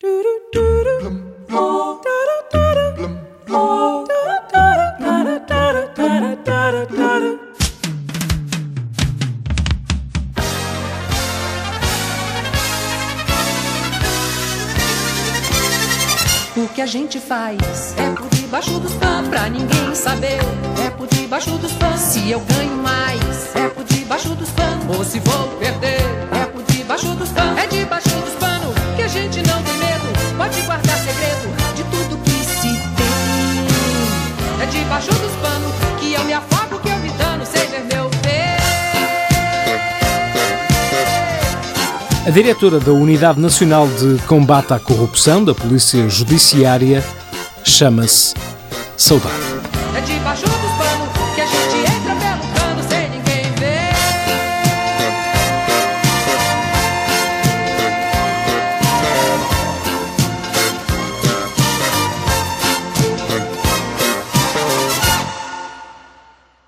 O que a gente faz é por debaixo dos panos pra ninguém saber. É por debaixo dos panos se eu ganho mais. É por debaixo dos panos ou se vou perder. É por debaixo dos panos. É debaixo Pode guardar segredo de tudo que se tem. É debaixo dos panos que eu me afogo, que eu me dano sem ver meu ver. A diretora da Unidade Nacional de Combate à Corrupção da Polícia Judiciária chama-se Saudade.